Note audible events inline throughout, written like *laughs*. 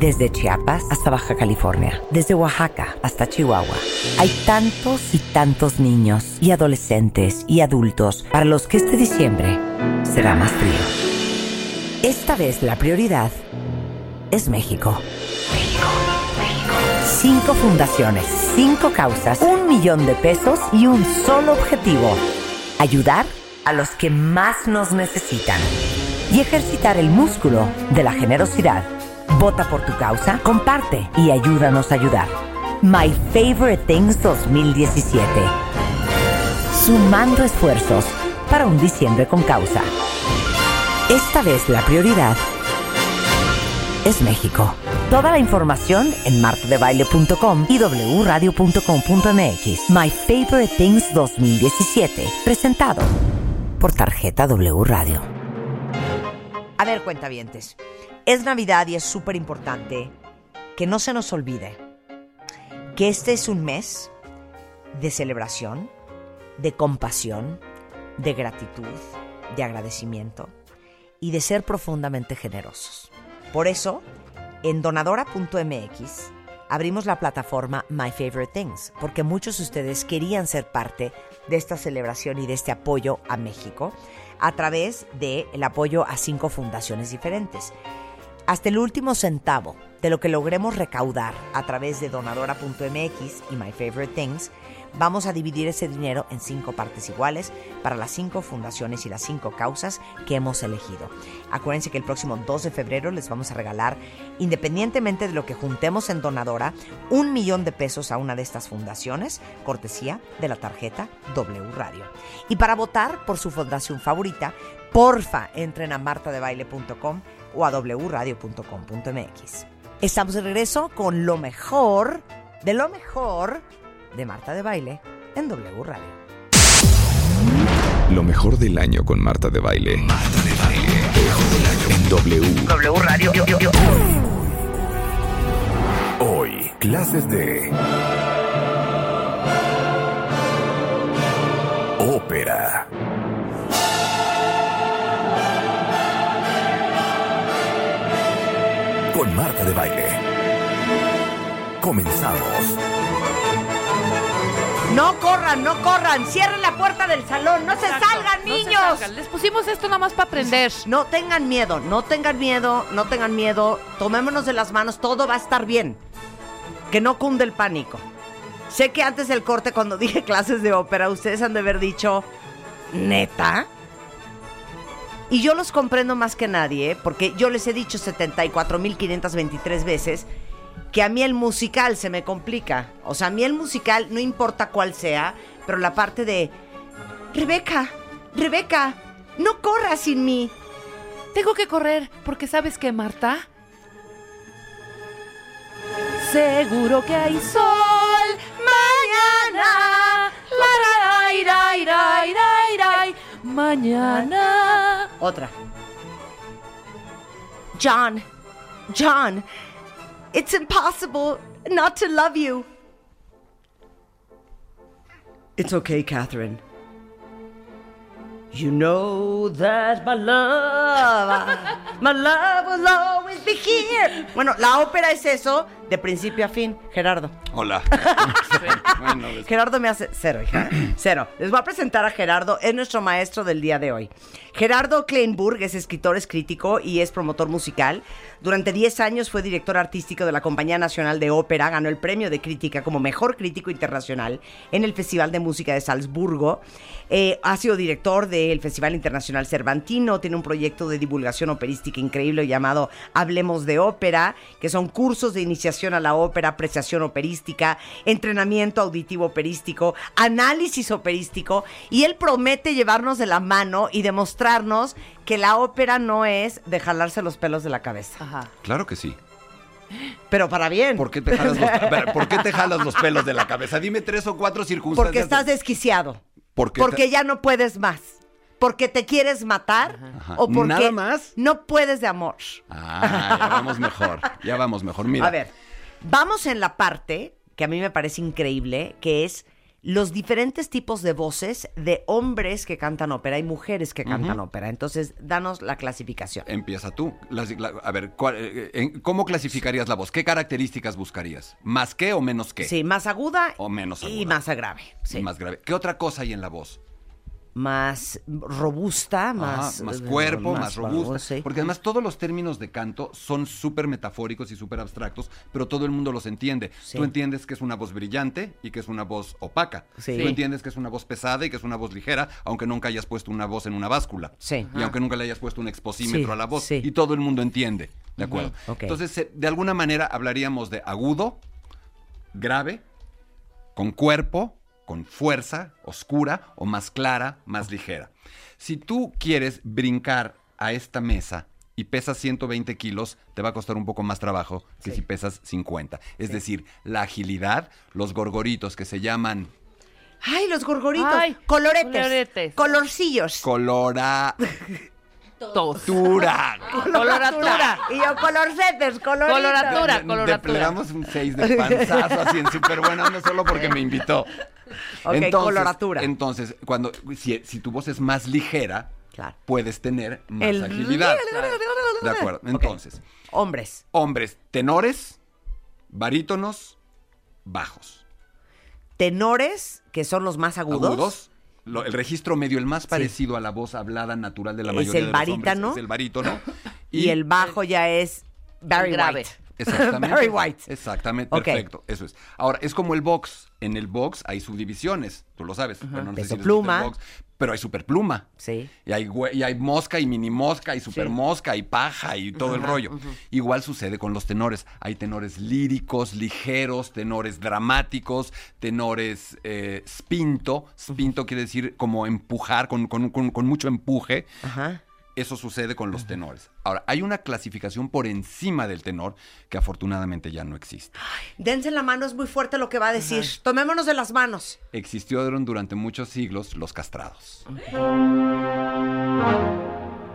Desde Chiapas hasta Baja California, desde Oaxaca hasta Chihuahua. Hay tantos y tantos niños y adolescentes y adultos para los que este diciembre será más frío. Esta vez la prioridad es México. Cinco fundaciones, cinco causas, un millón de pesos y un solo objetivo. Ayudar a los que más nos necesitan. Y ejercitar el músculo de la generosidad. Vota por tu causa, comparte y ayúdanos a ayudar. My Favorite Things 2017. Sumando esfuerzos para un diciembre con causa. Esta vez la prioridad es México. Toda la información en martadebaile.com y wradio.com.mx. My Favorite Things 2017. Presentado por Tarjeta W Radio. A ver, cuentavientes. Es Navidad y es súper importante que no se nos olvide que este es un mes de celebración, de compasión, de gratitud, de agradecimiento y de ser profundamente generosos. Por eso, en donadora.mx abrimos la plataforma My Favorite Things, porque muchos de ustedes querían ser parte de esta celebración y de este apoyo a México a través del apoyo a cinco fundaciones diferentes. Hasta el último centavo de lo que logremos recaudar a través de donadora.mx y My Favorite Things, vamos a dividir ese dinero en cinco partes iguales para las cinco fundaciones y las cinco causas que hemos elegido. Acuérdense que el próximo 2 de febrero les vamos a regalar, independientemente de lo que juntemos en Donadora, un millón de pesos a una de estas fundaciones, cortesía de la tarjeta W Radio. Y para votar por su fundación favorita, porfa, entren a martadebaile.com o a wradio.com.mx. Estamos de regreso con lo mejor de lo mejor de Marta de Baile en W Radio. Lo mejor del año con Marta de Baile. Marta de Baile. En W. W Radio. Hoy, clases de. Ópera. Con Marta de Baile. Comenzamos. No corran, no corran. Cierren la puerta del salón. No se salgan, no se niños. salgan. Les pusimos esto nada más para aprender. No tengan miedo, no tengan miedo, no tengan miedo. Tomémonos de las manos, todo va a estar bien. Que no cunde el pánico. Sé que antes del corte, cuando *laughs* dije clases de ópera, ustedes han de haber dicho, ¿neta? Y yo los comprendo más que nadie, ¿eh? porque yo les he dicho 74.523 veces que a mí el musical se me complica. O sea, a mí el musical, no importa cuál sea, pero la parte de, Rebeca, Rebeca, no corras sin mí. Tengo que correr porque sabes que Marta. Seguro que hay sol mañana. La, ra, Mañana. Otra. John, John, it's impossible not to love you. It's okay, Catherine. You know that my love, my love will always be here. Bueno, la ópera es eso de principio a fin. Gerardo. Hola. *laughs* bueno, Gerardo me hace cero, hija. *clears throat* Cero. Les voy a presentar a Gerardo, es nuestro maestro del día de hoy. Gerardo Kleinburg es escritor, es crítico y es promotor musical. Durante 10 años fue director artístico de la Compañía Nacional de Ópera, ganó el premio de crítica como mejor crítico internacional en el Festival de Música de Salzburgo. Eh, ha sido director del Festival Internacional Cervantino, tiene un proyecto de divulgación operística increíble llamado Hablemos de Ópera, que son cursos de iniciación a la ópera, apreciación operística, entrenamiento auditivo operístico, análisis operístico, y él promete llevarnos de la mano y demostrarnos que la ópera no es de jalarse los pelos de la cabeza, Ajá. Claro que sí. pero para bien. ¿Por qué, te jalas los, a ver, ¿Por qué te jalas los pelos de la cabeza? Dime tres o cuatro circunstancias. Porque estás de- desquiciado. Porque porque te- ya no puedes más. Porque te quieres matar Ajá. o porque ¿Nada más? no puedes de amor. Ah, ya vamos mejor. Ya vamos mejor. Mira. A ver, vamos en la parte que a mí me parece increíble, que es los diferentes tipos de voces de hombres que cantan ópera y mujeres que cantan ópera. Entonces, danos la clasificación. Empieza tú. La- a ver, ¿cuál- eh, en- ¿cómo clasificarías la voz? ¿Qué características buscarías? ¿Más qué o menos qué? Sí, más aguda O menos y aguda. más grave. Sí. Más grave. ¿Qué otra cosa hay en la voz? Más robusta, Ajá, más... más eh, cuerpo, más, robusta. sí. Porque además todos los términos de canto son súper metafóricos y súper abstractos, pero todo el mundo los entiende. Sí. Tú entiendes que es una voz brillante y que es una voz opaca. Sí. Tú entiendes que es una voz pesada y que es una voz ligera, aunque nunca hayas puesto una voz en una báscula. Sí. Y aunque nunca le hayas puesto un exposímetro Sí, a la voz. sí. Y todo el mundo entiende. ¿De acuerdo? Entonces, eh, de alguna manera hablaríamos de agudo, grave, con cuerpo, con fuerza, oscura o más clara, más ligera. Si tú quieres brincar a esta mesa y pesas 120 kilos, te va a costar un poco más trabajo que Sí. si pesas 50. Es decir, la agilidad, los gorgoritos que se llaman Ay, los gorgoritos. Ay, coloretes. coloretes. Colorcillos. *laughs* *laughs* coloratura. Coloratura. Y yo, colorcetes, coloritos. Coloratura. Le- coloratura. Le damos un 6 de panzazo así en súper buena onda solo porque me invitó. Ok, coloratura. Entonces, cuando, si, si tu voz es más ligera, Claro. puedes tener más El- agilidad. *laughs* De acuerdo. Entonces, Hombres. hombres, tenores, barítonos, bajos. Tenores, que son los más agudos. Agudos. Lo- el registro medio, el más parecido a la voz hablada natural de la Es mayoría el de los hombres, barítano. es el barítono. *laughs* Y, el bajo ya es Barry grave. White. Exactamente. Barry White. Exactamente, perfecto. Eso es. Ahora, es como el box. En el box hay subdivisiones, tú lo sabes. Bueno, no sé Peso si pluma. el box, pero hay superpluma. Sí. Y hay, y hay mosca y mini mosca y super mosca y paja y todo el rollo. Igual sucede con los tenores. Hay tenores líricos, ligeros, tenores dramáticos, tenores eh, spinto. Spinto quiere decir como empujar, con, con- con- con mucho empuje. Ajá. Eso sucede con los tenores. Ahora, hay una clasificación por encima del tenor que afortunadamente ya no existe. Dense la mano, es muy fuerte lo que va a decir. Tomémonos de las manos. Existieron durante muchos siglos los castrados.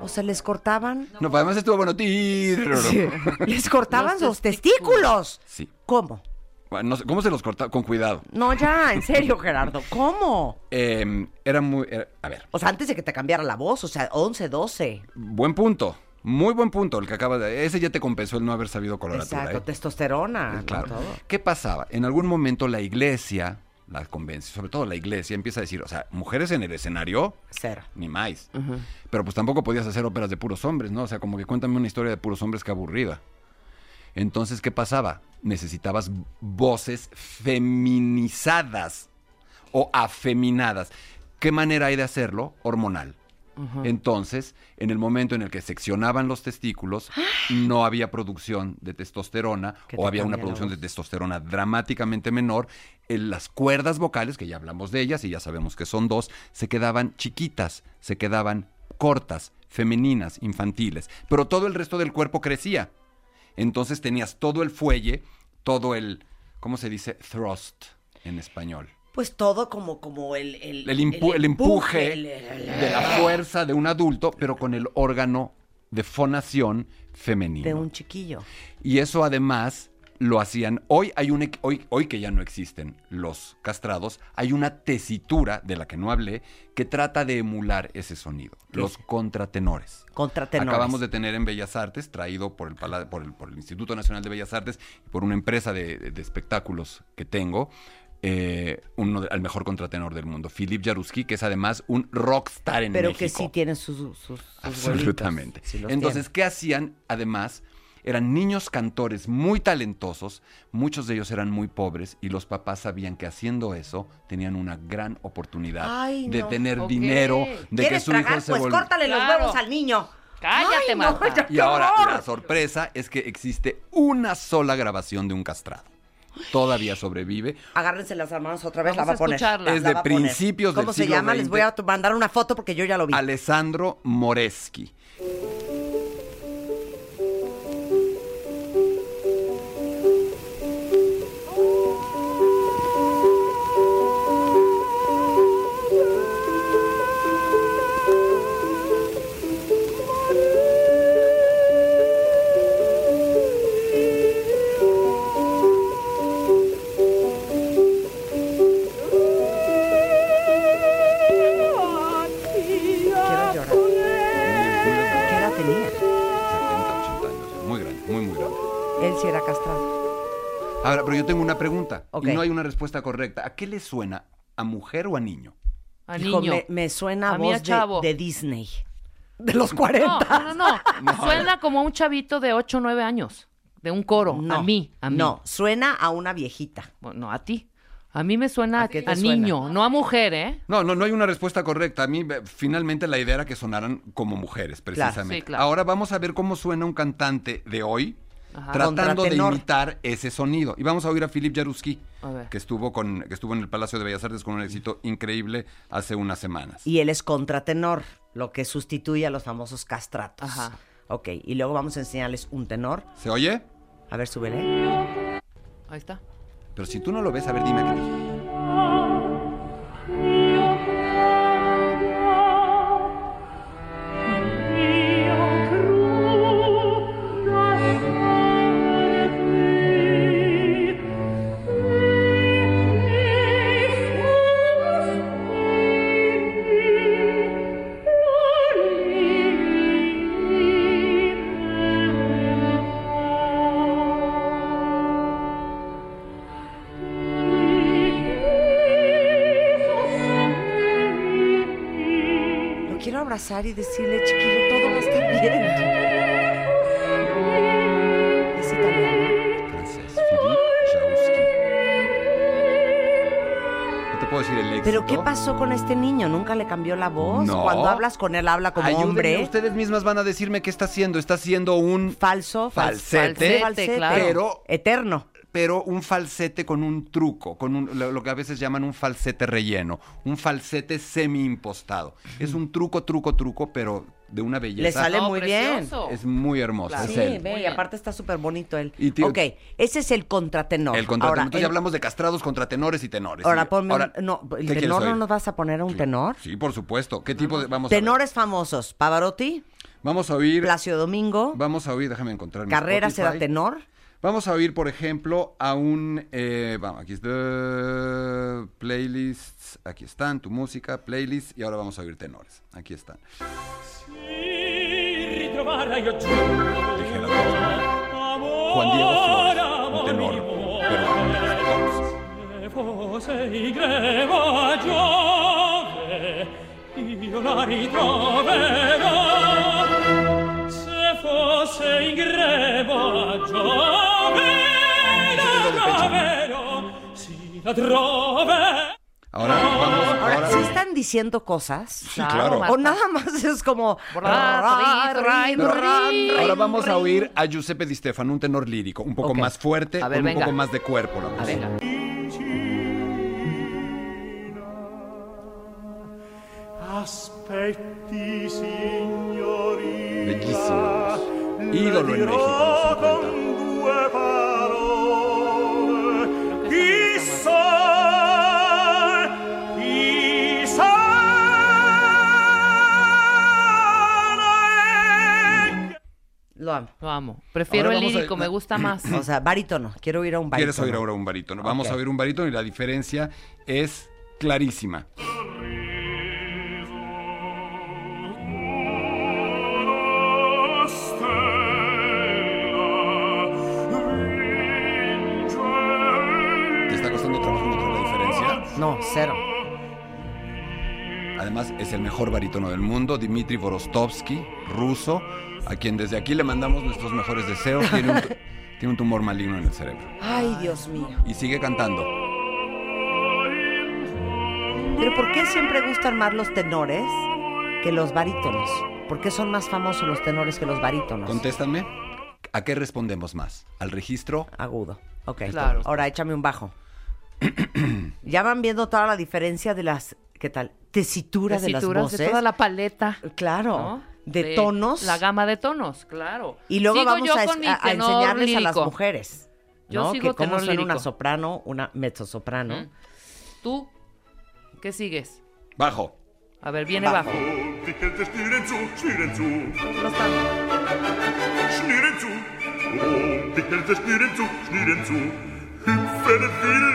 O se les cortaban. No, pues además estuvo bueno. tirrrr. Les cortaban Los los testículos. Sí. ¿Cómo? No sé, ¿Cómo se los cortaba? Con cuidado. No, ya, en serio, *laughs* Gerardo. ¿Cómo? Eh, era muy... era- a ver, O sea, antes de que te cambiara la voz, o sea, 11, 12. buen punto. Muy buen punto el que acaba de... Ese ya te compensó el no haber sabido coloratura. Exacto, ¿eh? testosterona. Claro. Todo. ¿Qué pasaba? En algún momento la iglesia, la convención, sobre todo la iglesia, empieza a decir, o sea, mujeres en el escenario, Cero. ni más. Pero pues tampoco podías hacer óperas de puros hombres, ¿no? O sea, como que cuéntame una historia de puros hombres que aburrida. Entonces, ¿qué pasaba? Necesitabas voces feminizadas o afeminadas. ¿Qué manera hay de hacerlo? Hormonal. Entonces, en el momento en el que seccionaban los testículos, no había producción de testosterona o te había una producción de testosterona dramáticamente menor. En las cuerdas vocales, que ya hablamos de ellas y ya sabemos que son dos, se quedaban chiquitas, se quedaban cortas, femeninas, infantiles, pero todo el resto del cuerpo crecía. Entonces tenías todo el fuelle, todo el, ¿cómo se dice? Thrust en español. Pues todo como, como el, el, El, impu- el empuje de la fuerza de un adulto, pero con el órgano de fonación femenino. de un chiquillo. Y eso además lo hacían. Hoy hay un hoy, hoy que ya no existen los castrados, hay una tesitura de la que no hablé que trata de emular ese sonido. Los contratenores. Contratenores. Acabamos de tener en Bellas Artes, traído por el, por el, por el Instituto Nacional de Bellas Artes y por una empresa de, de espectáculos que tengo, eh, uno de- al mejor contratenor del mundo, Philip Jaruski, que es además un rockstar en Pero México. que sí tiene sus, sus, sus Absolutamente. sí Entonces, tiene. ¿qué hacían? Además, eran niños cantores muy talentosos, muchos de ellos eran muy pobres y los papás sabían que haciendo eso tenían una gran oportunidad Ay, de no. tener dinero, de que ¿Quieres su hijo tragar? se Pues córtale los Claro. huevos al niño. Cállate, Ay, no, Marta. ya, Y ahora horror. la sorpresa es que existe una sola grabación de un castrado. Todavía sobrevive. Agárrense las manos otra vez, Vamos la va a poner. escucharla. Es La de principios del ¿Cómo se siglo llama? Les voy a mandar una foto porque yo ya lo vi. Alessandro Moreschi. Tenía? 70, 80 años. Muy grande, muy, muy grande. Él sí era castrado. Ahora, pero yo tengo una pregunta. Ok. Y no hay una respuesta correcta. ¿A qué le suena? ¿A mujer o a niño? A Hijo, niño. me, me suena A mí a voz de, chavo. de Disney. De los 40. No, no, no, no. *laughs* Suena como un chavito de 8 o 9 años. De un coro. No, a mí. A mí. No, suena a una viejita. Bueno, no, a ti. A mí me suena ¿A suena? niño, no a mujer, ¿eh? No, no, no hay una respuesta correcta. A mí, eh, finalmente, la idea era que sonaran como mujeres, precisamente. Sí, claro. Ahora vamos a ver cómo suena un cantante de hoy Ajá. tratando de imitar ese sonido. Y vamos a oír a Philip Jaruski, que estuvo, con, que estuvo en el Palacio de Bellas Artes con un éxito increíble hace unas semanas. Y él es contratenor, lo que sustituye a los famosos castratos. Ajá. Ok, y luego vamos a enseñarles un tenor. ¿Se oye? A ver, súbele. Ahí está. Pero si tú no lo ves, a ver, dime qué. Lo abrazar y decirle, chiquillo, todo va a estar bien. Es italiano. Francés, Philippe Jaruski. ¿Qué te puedo decir el éxito? Pero ¿qué pasó con este niño? ¿Nunca le cambió la voz? No. Cuando hablas con él, habla como Ayúdenme, hombre. Ustedes mismas van a decirme qué está haciendo. Está haciendo un Falso, fal- Falsete, falsete, claro. pero- eterno. Pero un falsete con un truco, con un- lo, lo que a veces llaman un falsete relleno, un falsete semi impostado. Es un truco, truco, truco, pero de una belleza. Le sale No, muy precioso. Es muy hermoso. Claro. es Sí, él. ve, Muy y bien. aparte está súper bonito él. Y tío- ok, ese es el contratenor. El contratenor. Ahora, Entonces el- ya hablamos de castrados, contratenores y tenores. Ahora ponme ahora, un, no, el ¿qué quieres tenor no nos vas a poner un Sí. tenor. Sí, por supuesto. ¿Qué tipo de vamos a Tenores famosos, Pavarotti? Vamos a oír Plácido Domingo, Vamos a oír, déjame encontrar Carrera será tenor. Vamos a oír, por ejemplo, a un... eh, vamos, aquí está... Playlists. Aquí están, tu música, playlists. Y ahora vamos a oír tenores. Aquí están. Dije la cosa. Juan Diego Flores, un tenor Giove, io la ritroverò. Se fosse in greva Giove, Ahora vamos... Ahora, Ahora, ¿sí están diciendo cosas? Sí, claro. O nada más es como... Ra, ra, ra, ahora vamos a oír a Giuseppe Di Stefano, un tenor lírico, un poco Ok. más fuerte, A ver, con venga. un poco más de cuerpo. La A música. venga. Aspetti, signorina. Bellísimos. Ídolo en México Lo amo. Lo amo. Prefiero el a- lírico, me gusta *clears throat* más. O sea, barítono. Quiero oír a un barítono. ¿Quieres oír ahora un barítono? Vamos a oír un barítono y la diferencia es clarísima. ¿Te está costando trabajo notar la diferencia? No, cero. Además, es el mejor barítono del mundo, Dmitry Vorostovsky, ruso, a quien desde aquí le mandamos nuestros mejores deseos. *laughs* Tiene un, tiene un tumor maligno en el cerebro. Ay, Dios mío. Y sigue cantando. Pero ¿por qué siempre gustan más los tenores que los barítonos? ¿Por qué son más famosos los tenores que los barítonos? Contéstame. ¿A qué respondemos más? ¿Al registro? Agudo. Ok. Claro. Ahora échame un bajo. *clears throat* ya van viendo toda la diferencia de las, ¿qué tal? Tesitura de las Tesituras voces. de toda la paleta. Claro. ¿no? De, tonos. La gama de tonos, claro. Y luego Sigo vamos a, a- a enseñarles a las lírico. mujeres. Yo ¿no? sigo que cómo tenor suena una lírico. soprano, una mezzosoprano. Mm. ¿Tú qué sigues? Bajo. A ver, viene Bajo. bajo. No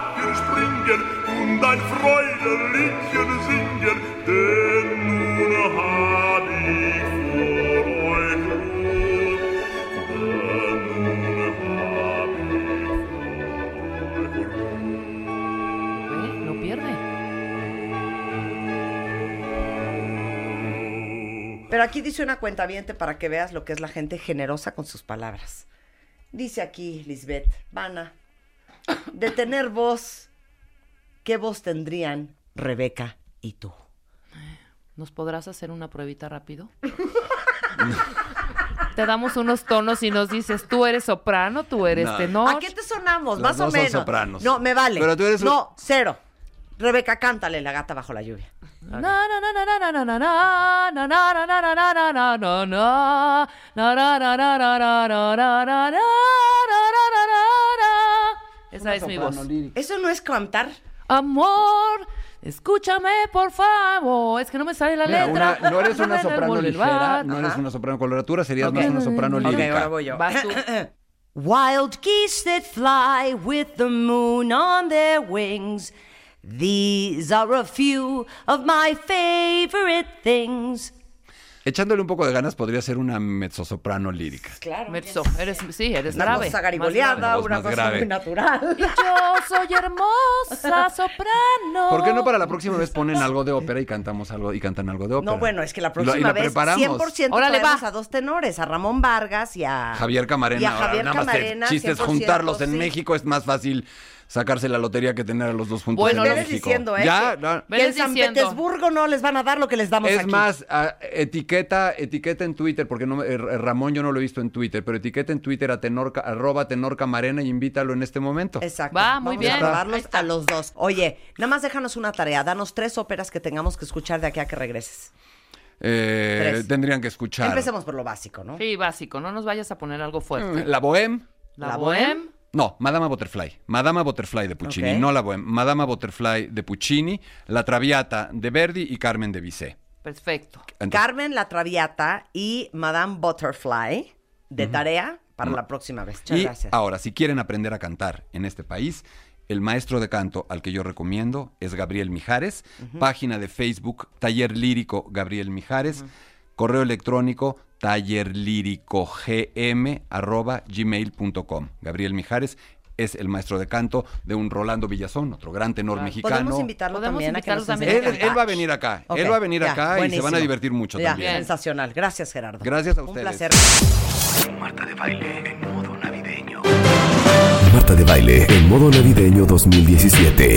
lachen, springen und ein Freudenliedchen singen. Denn nun hab ich vor euch Ruhe. Denn nun hab ich vor euch Ruhe. Ve, No pierde. Pero aquí dice una cuenta para que veas lo que es la gente generosa con sus palabras. Dice aquí Lisbeth, Vana, de tener voz, ¿qué voz tendrían Rebeca y tú? ¿Nos podrás hacer una pruebita rápido? Te damos unos tonos y nos dices, tú eres soprano, tú eres No. tenor. ¿A qué te sonamos? Las Más o son menos. sopranos. No, me vale. Pero tú eres un- No, cero. Rebeca, cántale La gata bajo la lluvia. Esa es mi voz. ¿Eso no es cantar? Amor, escúchame por favor. Es que no me sale la Mira, letra. una- no eres *laughs* una soprano ligera, no eres una soprano coloratura, serías más una soprano Ok, lírica. ahora voy yo. Vas tú. *laughs* Wild geese that fly with the moon on their wings. These are a few of my favorite things. Echándole un poco de ganas podría ser una mezzosoprano lírica. Claro. Mezzo, eres, sí, eres Una grave. voz una más cosa grave. muy natural. Yo soy hermosa *laughs* soprano. ¿Por qué no para la próxima vez ponen algo de ópera y cantamos algo y cantan algo de ópera? No, bueno, es que la próxima y la vez preparamos. 100% Órale, va. a dos tenores, a Ramón Vargas y a Javier Camarena, y a ahora Javier nada más Camarena, chistes 100%, juntarlos en sí. México es más fácil sacarse la lotería que tener a los dos juntos Bueno, en México. diciendo, ¿eh? Ya, no. que en San diciendo. Petersburgo no les van a dar lo que les damos Es aquí. más, ah, etiqueta, etiqueta en Twitter, porque no, me- eh, Ramón yo no lo he visto en Twitter, pero etiqueta en Twitter a tenor, ca- arroba tenor camarena y invítalo en este momento. Exacto. Va, muy Vamos bien. a a los dos. Oye, nada más déjanos una tarea. Danos tres óperas que tengamos que escuchar de aquí a que regreses. Eh, tendrían que escuchar. Empecemos por lo básico, ¿no? Sí, básico. No nos vayas a poner algo fuerte. La Bohème. La, La bohème. No, Madama Butterfly. Madama Butterfly de Puccini, no la Bohème. Madama Butterfly de Puccini, La Traviata de Verdi y Carmen de Bizet. Perfecto. Entonces, Carmen la Traviata y Madame Butterfly de tarea para la próxima vez. Muchas y gracias. ahora, si quieren aprender a cantar en este país, el maestro de canto al que yo recomiendo es Gabriel Mijares, página de Facebook Taller Lírico Gabriel Mijares, correo electrónico tallerlíricogm arroba gmail.com. Gabriel Mijares es el maestro de canto de un Rolando Villazón, otro gran tenor Claro. mexicano. Podemos invitarlo Podemos también a que nos invitarlo también. enseñe Él, a él va a venir acá, él va a venir ya, acá y se van a divertir mucho Ya, también. Sensacional. Gracias, Gerardo. Gracias a Un ustedes. placer. Marta de baile en modo navideño. Marta de baile en modo navideño 2017.